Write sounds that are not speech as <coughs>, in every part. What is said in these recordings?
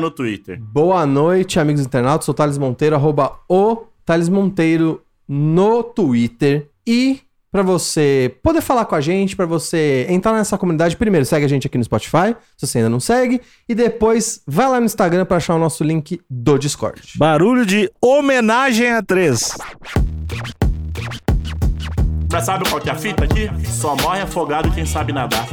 no Twitter. Boa noite, amigos internautas. Sou o Thales Monteiro, arroba o Thales Monteiro no Twitter. E para você poder falar com a gente, para você entrar nessa comunidade, primeiro segue a gente aqui no Spotify, se você ainda não segue, e depois vai lá no Instagram para achar o nosso link do Discord. Barulho de homenagem a três. Mas sabe qual que é a fita aqui? Só morre afogado quem sabe nadar.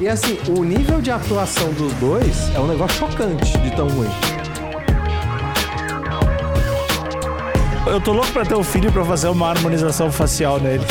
E assim, o nível de atuação dos dois é um negócio chocante de tão ruim. Eu tô louco pra ter um filho pra fazer uma harmonização facial nele.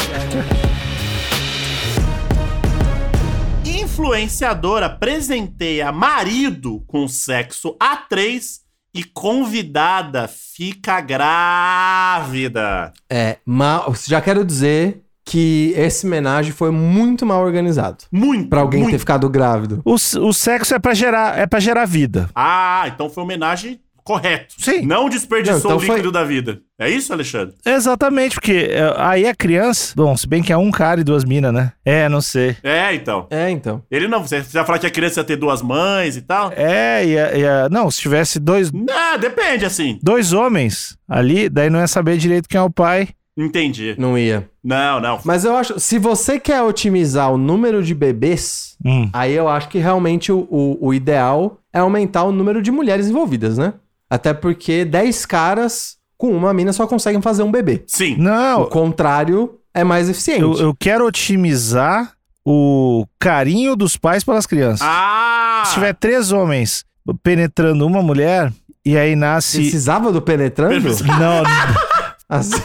Influenciadora presenteia marido com sexo a três e convidada fica grávida. É, mas já quero dizer que esse homenagem foi muito mal organizado. Muito. Pra alguém muito. ter ficado grávido. O, o sexo é pra gerar, é pra gerar vida. Ah, então foi homenagem correto. Sim. Não desperdiçou Não, então o líquido foi- da vida. É isso, Alexandre? Exatamente, porque é, aí a criança. Bom, se bem que é um cara e duas minas, né? É, não sei. É, então. É, então. Ele não. Você já falar que a criança ia ter duas mães e tal? É, e a- e a- não, se tivesse dois, Não, depende, assim. dois homens ali, daí não ia saber direito quem é o pai. Entendi. Não ia. Não, não. Mas eu acho, se você quer otimizar o número de bebês, Hum. aí eu acho que realmente o, o, o ideal é aumentar o número de mulheres envolvidas, né? Até porque 10 caras com uma mina só conseguem fazer um bebê. Sim. O Não, contrário é mais eficiente. eu, eu quero otimizar o carinho dos pais pelas crianças. Ah! Se tiver três homens penetrando uma mulher, e aí nasce. Precisava do penetrando? Não, <laughs> Assim-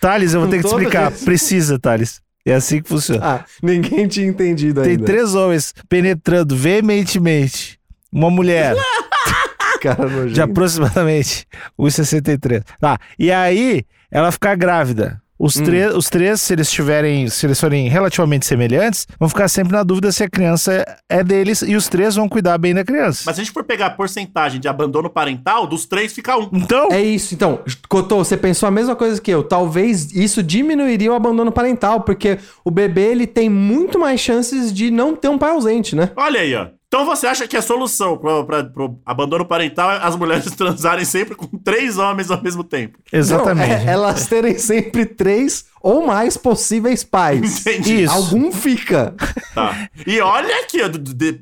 Thales, eu vou ter que te explicar. Precisa, Thales. É assim que funciona. ah, ninguém tinha entendido Tem ainda. três homens penetrando veementemente uma mulher <laughs> Cara nojento. de aproximadamente 1,63. Tá. E aí, ela ficar grávida. Os, Hum. três, os três, se eles tiverem, se eles forem relativamente semelhantes, vão ficar sempre na dúvida se a criança é deles e os três vão cuidar bem da criança. Mas se a gente for pegar a porcentagem de abandono parental, dos três fica um. Então, É isso, então. Cotô, você pensou a mesma coisa que eu. Talvez isso diminuiria o abandono parental, porque o bebê ele tem muito mais chances de não ter um pai ausente, né? Olha aí, ó. Então você acha que a solução pro, pra- pro abandono parental é as mulheres <laughs> transarem sempre com três homens ao mesmo tempo? exatamente. Não, é- elas terem sempre três ou mais possíveis pais. Entendi. Isso. Algum fica. Tá. E olha aqui, de,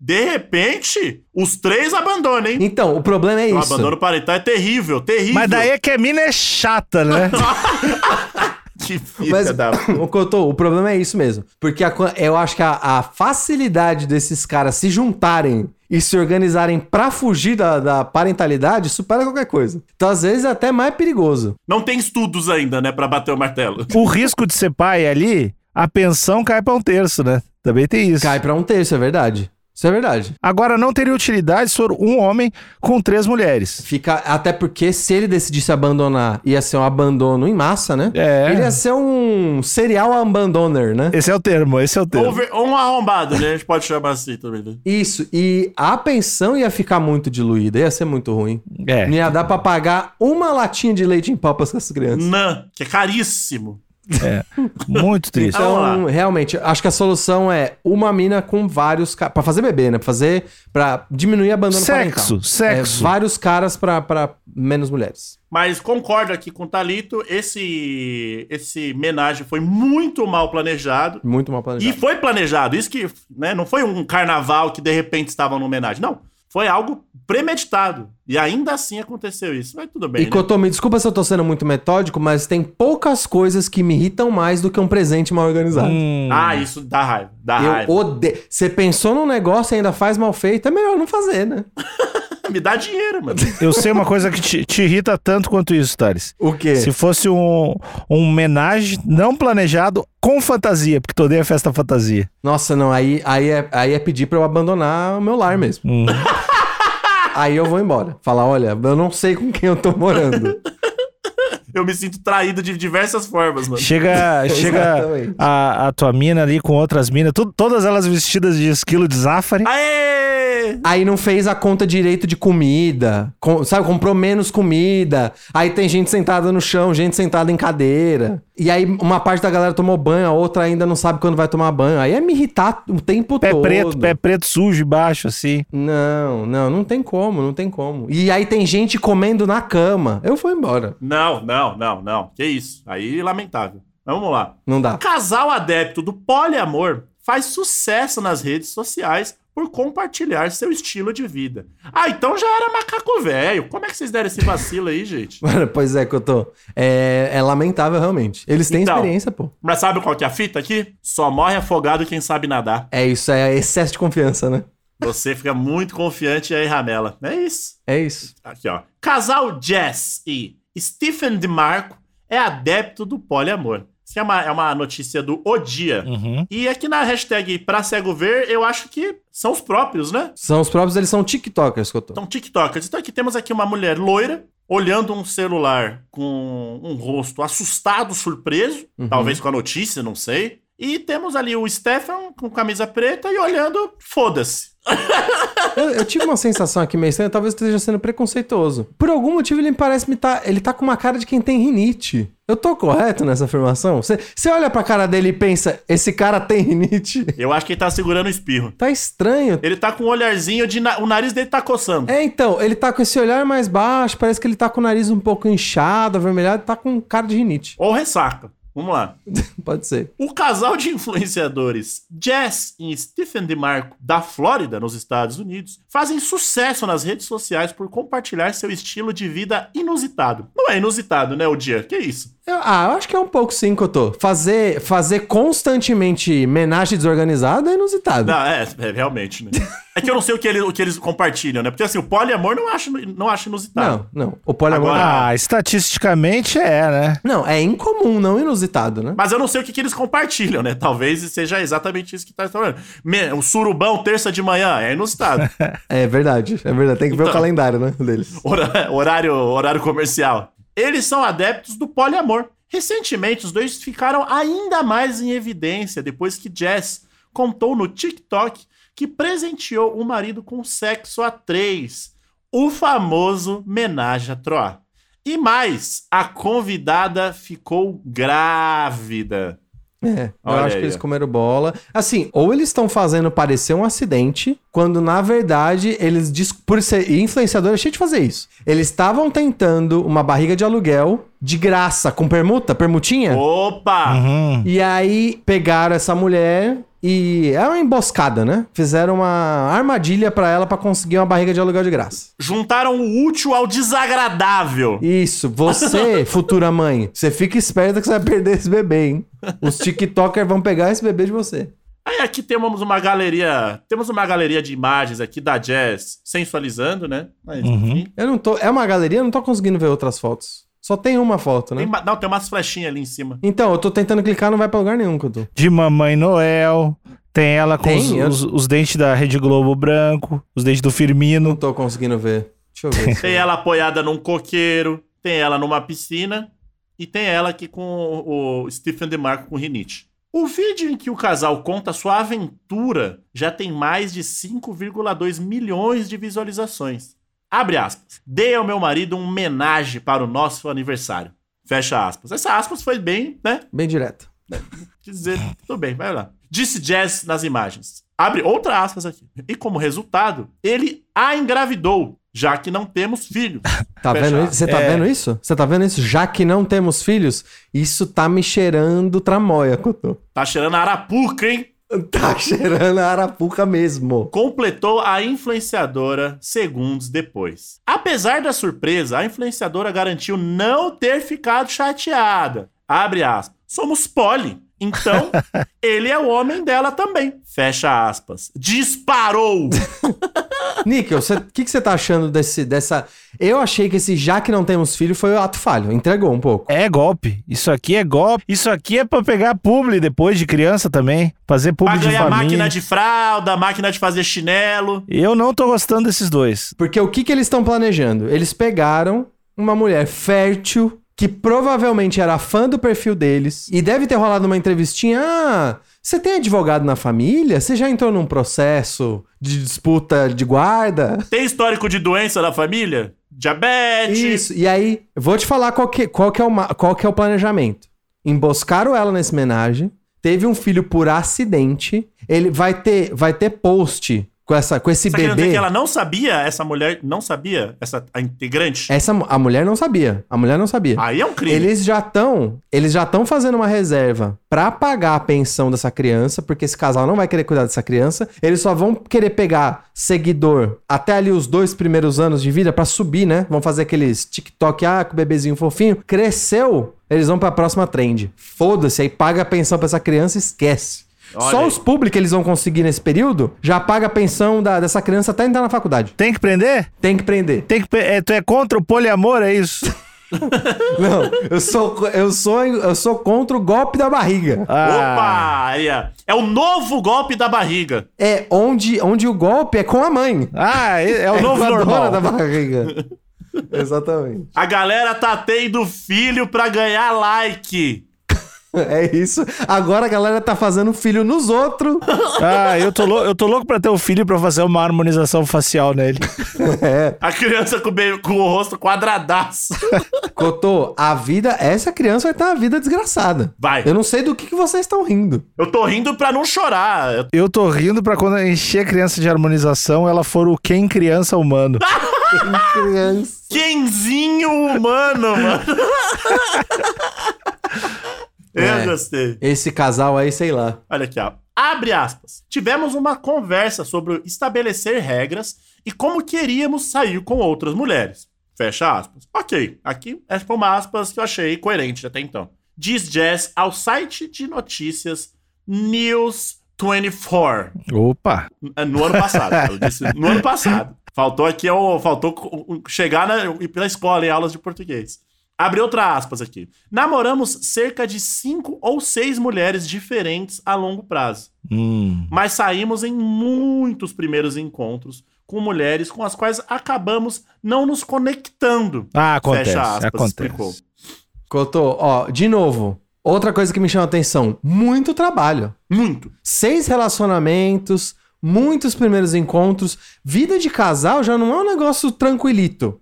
de repente, os três abandonam, hein? Então, o problema é O isso. abandono parental é terrível, terrível. Mas daí é que a mina é chata, né? <laughs> <coughs> Que filha Mas, da... o Cotô, o problema é isso mesmo. Porque a eu acho que a, a facilidade desses caras se juntarem e se organizarem pra fugir da, da parentalidade supera qualquer coisa. Então, às vezes, é até mais perigoso. Não tem estudos ainda, né, pra bater o martelo. o risco de ser pai ali, a pensão cai pra um terço, né? Também tem isso. Cai pra um terço, é verdade. Isso é verdade. Agora, não teria utilidade se for um homem com três mulheres. Fica, até porque se ele decidisse abandonar, ia ser um abandono em massa, né? É. Ele ia ser um serial abandoner, né? Esse é o termo, esse é o termo. Um arrombado, né? A gente pode chamar assim também, né? Isso, e a pensão ia ficar muito diluída, ia ser muito ruim. É. Não ia dar pra pagar uma latinha de leite em pau pra essas crianças. Não, que é caríssimo. Muito triste. Vamos Então, realmente, acho que a solução é uma mina com vários caras. Pra fazer bebê, né? Pra fazer. Pra diminuir abandono Sexo, parental. sexo. É, vários caras pra, pra menos mulheres. Mas concordo aqui com o Thalito, esse, esse homenagem foi muito mal planejado. Muito mal E planejado. foi planejado. Isso que, né, não foi um carnaval que de repente estava numa homenagem. Não. Foi algo premeditado. E ainda assim aconteceu isso. Mas tudo bem. E né? Cotô, me desculpa se eu tô sendo muito metódico, mas tem poucas coisas que me irritam mais do que um presente mal organizado. Hum, Ah, isso dá raiva. Dá raiva. Eu odeio. Você pensou num negócio e ainda faz mal feito, é melhor não fazer, né? <laughs> Me dá dinheiro, mano. <laughs> Eu sei uma coisa que te, te irrita tanto quanto isso, Thales. O quê? Se fosse um, um homenagem não planejado com fantasia, porque tu odeia festa fantasia. Nossa, não, aí, aí, é, aí é pedir pra eu abandonar o meu lar mesmo. Hum. <laughs> Aí eu vou embora. Falar, olha, eu não sei com quem eu tô morando. <laughs> Eu me sinto traído de diversas formas, mano. Chega, <laughs> chega a, a tua mina ali com outras minas, tu- todas elas vestidas de esquilo de Zafari. Aê! Aí não fez a conta direito de comida. Com- sabe, comprou menos comida. Aí tem gente sentada no chão, gente sentada em cadeira. E aí uma parte da galera tomou banho, a outra ainda não sabe quando vai tomar banho. Aí é me irritar o tempo Pé todo. preto, pé preto sujo embaixo, assim. Não, não, não tem como, não tem como. E aí tem gente comendo na cama. Eu vou embora. Não, não, não, não. Que isso. Aí, lamentável. Mas Vamos lá. Não dá. Casal adepto do poliamor faz sucesso nas redes sociais por compartilhar seu estilo de vida. Ah, então já era macaco velho. Como é que vocês deram esse vacilo aí, gente? <laughs> Pois é, que eu tô. É, é lamentável, realmente. Eles têm Então. experiência, pô. Mas sabe qual que é a fita aqui? Só morre afogado quem sabe nadar. É isso, é excesso de confiança, né? Você fica muito confiante e aí ramela. É isso. É isso. Aqui, ó. Casal Jess e Stephen DeMarco é adepto do poliamor. Isso é uma, é uma notícia do O Dia. Uhum. E aqui na hashtag pra cego ver, eu acho que são os próprios, né? São os próprios, eles são TikTokers que eu tô. São TikTokers. Então aqui temos aqui uma mulher loira, olhando um celular com um rosto assustado, surpreso, Uhum. talvez com a notícia, não sei. E temos ali o Stefan com camisa preta e olhando, foda-se. Eu, eu tive uma sensação aqui meio estranha, talvez eu esteja sendo preconceituoso. Por algum motivo ele parece me tá, ele tá com uma cara de quem tem rinite. Eu tô correto nessa afirmação? Você você olha pra cara dele e pensa, esse cara tem rinite? Eu acho que ele tá segurando o espirro. Tá estranho. Ele tá com um olharzinho de. na- O nariz dele tá coçando. É, então, ele tá com esse olhar mais baixo, parece que ele tá com o nariz um pouco inchado, avermelhado, tá com cara de rinite. Ou ressaca. Vamos lá. <laughs> Pode ser. O casal de influenciadores Jess e Stephen DeMarco, da Flórida, nos Estados Unidos, fazem sucesso nas redes sociais por compartilhar seu estilo de vida inusitado. Não é inusitado, né, o dia? Que isso? Eu- ah, eu acho que é um pouco sim, Cotô. Fazer, fazer constantemente homenagem desorganizada é inusitado. Não, é, é, realmente, né? <laughs> É que eu não sei o que, ele- o que eles compartilham, né? Porque assim, o poliamor não acho, não acho inusitado. Não, não. O poliamor. Agora- Ah, estatisticamente é, né? Não, é incomum, não inusitado, né? Mas eu não sei o que, que eles compartilham, né? Talvez seja exatamente isso que tá falando. O surubão, terça de manhã, é inusitado. <laughs> É verdade, é verdade. Tem que ver o Então. calendário, né, deles. <laughs> Horário, horário comercial. Eles são adeptos do poliamor. Recentemente, os dois ficaram ainda mais em evidência depois que Jess contou no TikTok que presenteou o marido com sexo a três, o famoso menage à trois. E mais, a convidada ficou grávida. É, eu Olha acho aí, que eles comeram bola. Assim, ou eles estão fazendo parecer um acidente, quando na verdade eles, por ser influenciador, é cheio de fazer isso. Eles estavam tentando uma barriga de aluguel de graça, com permuta, permutinha. Opa! Uhum. E aí pegaram essa mulher e é uma emboscada, né? Fizeram uma armadilha pra ela pra conseguir uma barriga de aluguel de graça. Juntaram o útil ao desagradável. Isso, você, <laughs> futura mãe, você fica esperta que você vai perder esse bebê, hein? Os TikTokers vão pegar esse bebê de você. Aí aqui temos uma galeria, temos uma galeria de imagens aqui da Jazz sensualizando, né? Mas, enfim. Eu não tô. É uma galeria, eu não tô conseguindo ver outras fotos. Só tem uma foto, né? Tem, não, tem umas flechinhas ali em cima. Então, eu tô tentando clicar, não vai pra lugar nenhum que eu tô. De Mamãe Noel. Tem ela com Tem, os, eu- os- os dentes da Rede Globo branco, os dentes do Firmino. Não tô conseguindo ver. Deixa eu ver. <laughs> Tem ela apoiada num coqueiro, tem ela numa piscina e tem ela aqui com o o Stephen DeMarco com rinite. O vídeo em que o casal conta sua aventura já tem mais de 5,2 milhões de visualizações. Abre aspas. Dei ao meu marido um homenagem para o nosso aniversário. Fecha aspas. Essa aspas foi bem, né? Bem direto. Quer dizer, tudo bem, vai lá. Disse Jazz nas imagens. Abre outra aspas aqui. E como resultado, ele a engravidou, já que não temos filhos. <laughs> Tá Fecha vendo isso? Você tá É. vendo isso? Você tá vendo isso? Já que não temos filhos, isso tá me cheirando tramóia, Cotô. Tá cheirando a arapuca, hein? <laughs> Tá cheirando a arapuca mesmo. Completou a influenciadora segundos depois. Apesar da surpresa, a influenciadora garantiu não ter ficado chateada. Abre aspas. Somos poli. Então, <laughs> ele é o homem dela também. Fecha aspas. Disparou! <laughs> Níquel, o que, que você tá achando desse, dessa. Eu achei que esse já que não temos filho foi o ato falho. Entregou um pouco. É golpe. Isso aqui é golpe. Isso aqui é pra pegar publi depois de criança também. Fazer publi Pra de ganhar família. máquina de fralda, máquina de fazer chinelo. Eu não tô gostando desses dois. Porque o que, que eles estão planejando? Eles pegaram uma mulher fértil que provavelmente era fã do perfil deles e deve ter rolado uma entrevistinha. Ah, você tem advogado na família? Você já entrou num processo de disputa de guarda? Tem histórico de doença na família? Diabetes. Isso. E aí, vou te falar qual que, qual que, é, o, qual que é o planejamento. Emboscaram ela nessa homenagem, teve um filho por acidente, ele vai ter, vai ter post com, essa, com esse Você tá bebê. que ela não sabia, essa mulher não sabia, essa a integrante? Essa, a mulher não sabia. A mulher não sabia. Aí é um crime. Eles já estão, eles já estão fazendo uma reserva pra pagar a pensão dessa criança, porque esse casal não vai querer cuidar dessa criança. Eles só vão querer pegar seguidor até ali os dois primeiros anos de vida pra subir, né? Vão fazer aqueles TikTok, ah, com o bebezinho fofinho. Cresceu, eles vão pra próxima trend. Foda-se, aí paga a pensão pra essa criança e esquece. Olha Só aí. os públicos que eles vão conseguir nesse período já paga a pensão da- dessa criança até entrar na faculdade. Tem que prender? Tem que prender. Tem que. É, tu é contra o poliamor, é isso? <laughs> Não, eu sou, eu sou, eu sou contra o golpe da barriga. Ah, Opa! É o novo golpe da barriga. É onde, onde o golpe é com a mãe. Ah, é, é o <laughs> novo a dona normal. da barriga. Exatamente. A galera tá tendo filho pra ganhar like. <laughs> É isso. Agora a galera tá fazendo filho nos outros. <laughs> Ah, eu tô, lou- eu tô louco pra ter um filho pra fazer uma harmonização facial nele. <laughs> É. A criança com, com o rosto quadradaço. Cotô, a vida, essa criança vai ter uma vida desgraçada. Vai. Eu não sei do que, que vocês estão rindo. Eu tô rindo pra não chorar. Eu- tô rindo pra quando encher a criança de harmonização, ela for o quem criança humano. Criança. Kenzinho humano, mano. Eu É. gostei. Esse casal aí, sei lá. Olha aqui, ó. Abre aspas. Tivemos uma conversa sobre estabelecer regras e como queríamos sair com outras mulheres. Fecha aspas. Ok, aqui foi uma aspas que eu achei coerente até então. Diz Jess ao site de notícias News 24. Opa! No ano passado. Disse no ano passado. Faltou aqui, faltou chegar na, ir pra escola em aulas de português. Abre outra aspas aqui. Namoramos cerca de cinco ou seis mulheres diferentes a longo prazo. Hum. Mas saímos em muitos primeiros encontros com mulheres com as quais acabamos não nos conectando. Ah, acontece. Fecha aspas, acontece. explicou. Cotô, ó, de novo. Outra coisa que me chama a atenção: muito trabalho. Muito. Seis relacionamentos, muitos primeiros encontros. Vida de casal já não é um negócio tranquilito.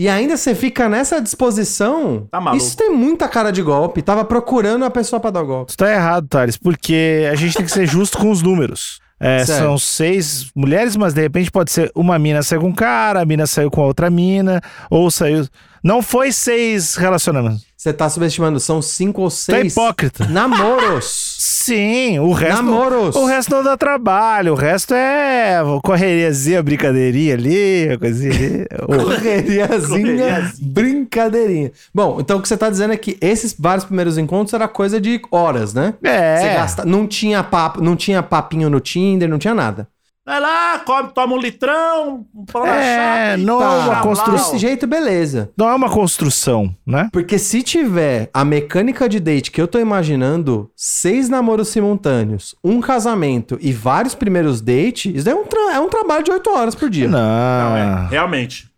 E ainda você fica nessa disposição. Tá maluco. Isso tem muita cara de golpe. Tava procurando a pessoa pra dar o golpe. Tu tá errado, Thales, porque a gente tem que ser justo com os números. É, são seis mulheres, mas de repente pode ser uma mina saiu com um cara, a mina saiu com outra mina, ou saiu. Não foi seis relacionamentos. Você tá subestimando, são cinco ou é seis hipócrita. namoros. Sim, o resto. Namoros. O resto não dá trabalho, o resto é correriazinha, brincadeirinha ali, coisinha ali. <laughs> Correriazinha, Correriazinha. brincadeirinha. Bom, então o que você tá dizendo é que esses vários primeiros encontros era coisa de horas, né? É. Você gasta, não tinha papo, não tinha papinho no Tinder, não tinha nada. Vai lá, come, toma um litrão, um pão na É, chapa e não é uma tá, construção. blau. Desse jeito, beleza. Não é uma construção, né? Porque se tiver a mecânica de date que eu tô imaginando, seis namoros simultâneos, um casamento e vários primeiros dates, isso é um, tra- é um trabalho de oito horas por dia. Não, Não, é, Não. realmente.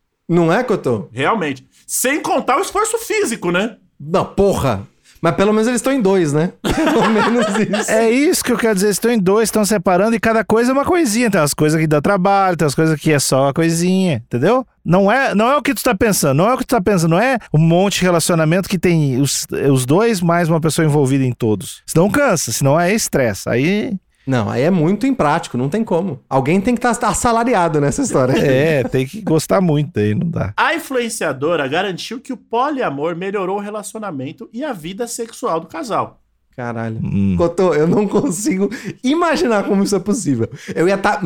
é, Cotô? Realmente. Sem contar o esforço físico, né? Não, porra. Mas pelo menos eles estão em dois, né? <laughs> Pelo menos isso. É isso que eu quero dizer. Estão em dois, estão separando e cada coisa é uma coisinha. Tem as coisas que dá trabalho, tem as coisas que é só uma coisinha, entendeu? Não é, não é o que tu tá pensando, não é o que tu tá pensando, não é um monte de relacionamento que tem os, os dois mais uma pessoa envolvida em todos. Senão cansa, senão é estresse. Aí Não, aí é muito imprático, não tem como. Alguém tem que estar assalariado nessa história. <laughs> é, tem que gostar muito aí, não dá. A influenciadora garantiu que o poliamor melhorou o relacionamento e a vida sexual do casal. Caralho. Hum. Cotô, eu não consigo imaginar como isso é possível. Eu ia estar.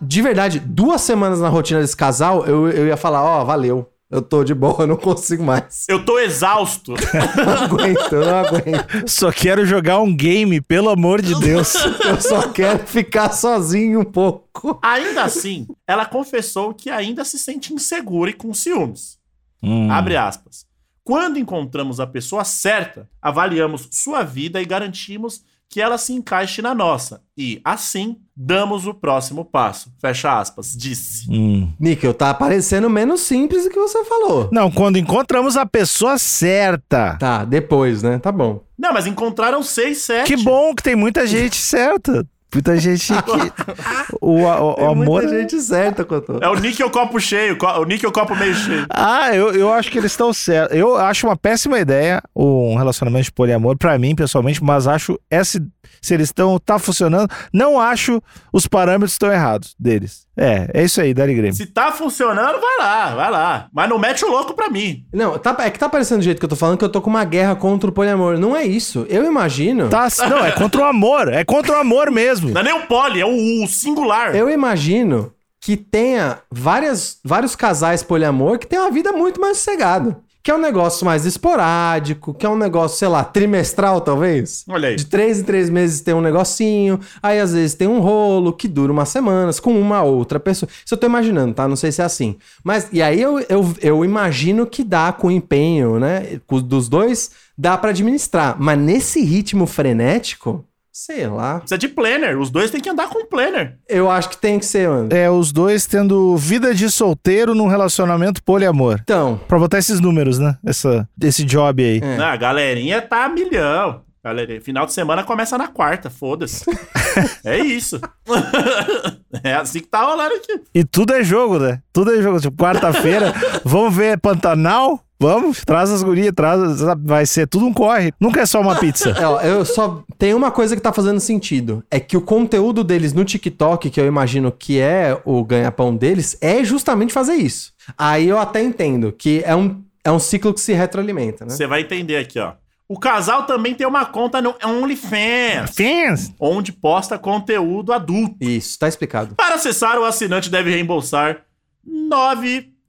de verdade, duas semanas na rotina desse casal, eu, eu ia falar: ó, valeu. Eu tô de boa, eu não consigo mais. Eu tô exausto. <laughs> Não aguento, eu não aguento. Só quero jogar um game, pelo amor de Deus. <laughs> Eu só quero ficar sozinho um pouco. Ainda assim, ela confessou que ainda se sente insegura e com ciúmes. Hum. Abre aspas. Quando encontramos a pessoa certa, avaliamos sua vida e garantimos que ela se encaixe na nossa. E, assim, damos o próximo passo. Fecha aspas. Disse. Hum. Níquel, tá parecendo menos simples do que você falou. Não, quando encontramos a pessoa certa. Tá, depois, né? Tá bom. Não, mas encontraram seis, sete. Que bom que tem muita gente certa. Muita gente <laughs> que. O, o- o Tem amor. muita gente certa, Cotô. É o níquel copo cheio, o níquel copo meio cheio. Ah, eu, eu acho que eles estão certos. Eu acho uma péssima ideia um relacionamento de poliamor, pra mim, pessoalmente, mas acho esse, se eles estão. tá funcionando, não acho os parâmetros estão errados deles. É, é isso aí, Dari Grêmio. Se tá funcionando, vai lá, vai lá. Mas não mete o louco pra mim. Não, tá, é que tá parecendo do jeito que eu tô falando que eu tô com uma guerra contra o poliamor. Não é isso. Eu imagino. Tá, não, é contra o amor. É contra o amor mesmo. Não é nem o poli, é o, o singular. Eu imagino que tenha várias, vários casais poliamor que tem uma vida muito mais sossegada. Que é um negócio mais esporádico, que é um negócio, sei lá, trimestral, talvez. Olha aí. De três em três meses tem um negocinho, aí às vezes tem um rolo que dura umas semanas com uma outra pessoa. Isso eu tô imaginando, tá? Não sei se é assim. Mas, e aí eu, eu, eu imagino que dá com empenho, né? Dos dois, dá pra administrar. Mas nesse ritmo frenético, sei lá. Precisa de planner. Os dois têm que andar com planner. Eu acho que tem que ser, mano. É, os dois tendo vida de solteiro num relacionamento poliamor. Então, Pra botar esses números, né? Essa, esse job aí. É. Não, a galerinha tá a milhão. Galerinha, final de semana começa na quarta, foda-se. <laughs> é isso. <laughs> é assim que tá rolando aqui. E tudo é jogo, né? Tudo é jogo. Tipo, quarta-feira, <laughs> vamos ver Pantanal? Vamos, traz as gurias, traz. Vai ser tudo um corre. Nunca é só uma pizza. <laughs> É, ó, eu só. Tem uma coisa que tá fazendo sentido. É que o conteúdo deles no TikTok, que eu imagino que é o ganha-pão deles, é justamente fazer isso. Aí eu até entendo que é um, é um ciclo que se retroalimenta, né? Você vai entender aqui, ó. O casal também tem uma conta no OnlyFans, Fins! onde posta conteúdo adulto. Isso, tá explicado. Para acessar, o assinante deve reembolsar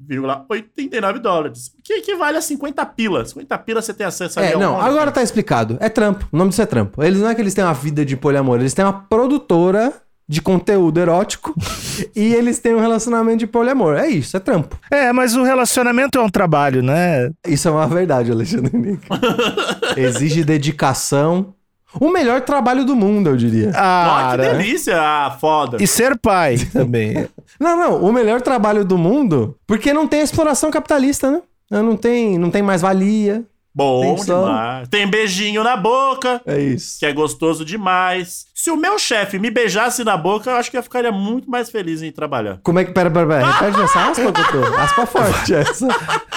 9,89 dólares, o que equivale a 50 pilas. 50 pilas você tem acesso ali É, não, agora tá explicado. É trampo. O nome disso é trampo. Eles não é que eles têm uma vida de poliamor, eles têm uma produtora de conteúdo erótico <laughs> e eles têm um relacionamento de poliamor. É isso, é trampo. É, mas o relacionamento é um trabalho, né? Isso é uma verdade, Alexandre Nick. <laughs> Exige dedicação. O melhor trabalho do mundo, eu diria. Ó, que Cara. delícia, ah, foda. E ser pai <laughs> também. Não, não, o melhor trabalho do mundo, porque não tem exploração capitalista, né? Não tem, não tem mais valia. Bom Tem demais. Tem beijinho na boca, É isso. que é gostoso demais. Se o meu chefe me beijasse na boca, eu acho que eu ficaria muito mais feliz em trabalhar. Como é que. Pera, pera, pera. Repete essa aspa, doutor. Aspa forte essa. <laughs>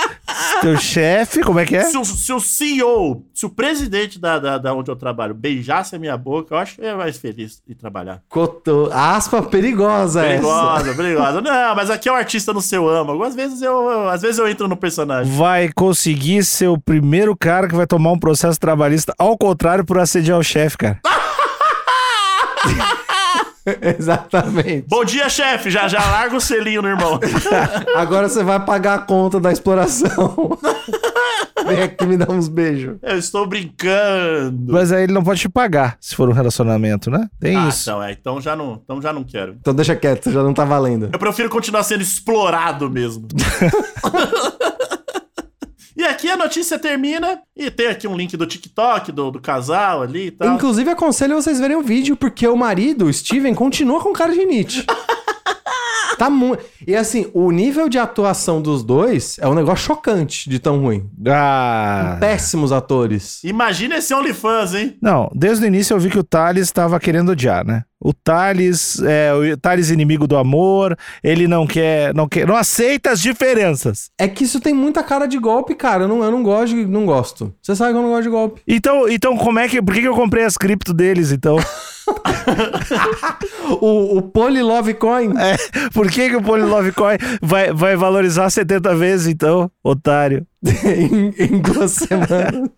Teu <laughs> chefe, como é que é? Se o, se o CEO, se o presidente da, da, da onde eu trabalho beijasse a minha boca, eu acho que eu ia mais feliz em trabalhar. Cotô. Aspa perigosa, essa. Perigosa, perigosa. Não, mas aqui é o artista no seu âmago. Às vezes eu, eu- às vezes eu entro no personagem. Vai conseguir ser o primeiro cara que vai tomar um processo trabalhista, ao contrário, por assediar o chefe, cara. <laughs> <laughs> Exatamente. Bom dia, chefe. Já já larga o selinho no irmão. <laughs> Agora você vai pagar a conta da exploração. <laughs> Vem aqui me dar uns beijos. Eu estou brincando. Mas aí ele não pode te pagar, se for um relacionamento, né? Tem ah, isso. então é. Então já não, então já não quero. Então deixa quieto, já não tá valendo. Eu prefiro continuar sendo explorado mesmo. E aqui a notícia termina. E tem aqui um link do TikTok do, do casal ali e tal. Inclusive, aconselho vocês verem o vídeo, porque o marido, o Steven, continua com cara de Nietzsche. <laughs> tá muito. E assim, o nível de atuação dos dois é um negócio chocante de tão ruim. Ah. Péssimos atores. Imagina esse OnlyFans, hein? Não, desde o início eu vi que o Thales estava querendo odiar, né? O Thales é o Thales inimigo do amor, ele não quer, não quer, não aceita as diferenças. É que isso tem muita cara de golpe, cara. Eu não, eu não gosto, de- não gosto. Você sabe que eu não gosto de golpe. Então, então como é que, por que, que eu comprei as cripto deles, então? <laughs> <laughs> O, o Polylove Coin. É, por que que o Polylove Coin vai, vai valorizar 70 vezes, então, otário? <laughs> em, em duas semanas.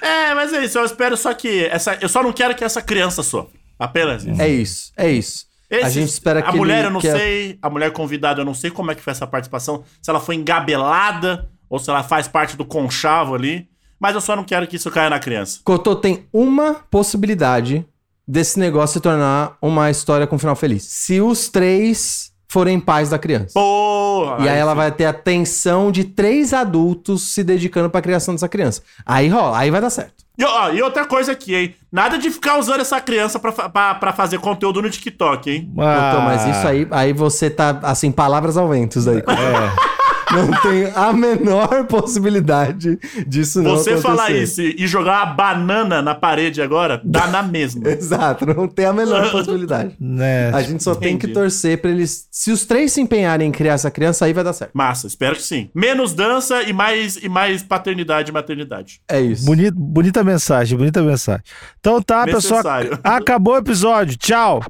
É, mas é isso. Eu espero só que. Essa, eu só não quero que essa criança sofra. Apenas isso. É isso, é isso. a Esses- gente espera que A mulher ele- eu não que a- sei. A mulher convidada eu não sei como é que foi essa participação. Se ela foi engabelada ou se ela faz parte do conchavo ali. Mas eu só não quero que isso caia na criança. Cotô tem uma possibilidade desse negócio se tornar uma história com final feliz. Se os três forem pais da criança. Porra! E aí ela vai ter a atenção de três adultos se dedicando pra criação dessa criança. Aí rola, aí vai dar certo. E, ó, e outra coisa aqui, hein? Nada de ficar usando essa criança pra fazer conteúdo no TikTok, hein? Ah, Doutor, mas isso aí, aí você tá, assim, palavras ao vento daí. É. Não tem a menor possibilidade disso não Você acontecer. falar isso e jogar uma banana na parede agora, dá na mesma. <laughs> Exato, não tem a menor <laughs> possibilidade. Né? A gente só tem que Entendi. torcer pra eles. Se os três se empenharem em criar essa criança, aí vai dar certo. Massa, espero que sim. Menos dança e mais, e mais paternidade e maternidade. É isso. Bonita, bonita mensagem, bonita mensagem. Então tá, pessoal. Necessário. Acabou o episódio. Tchau.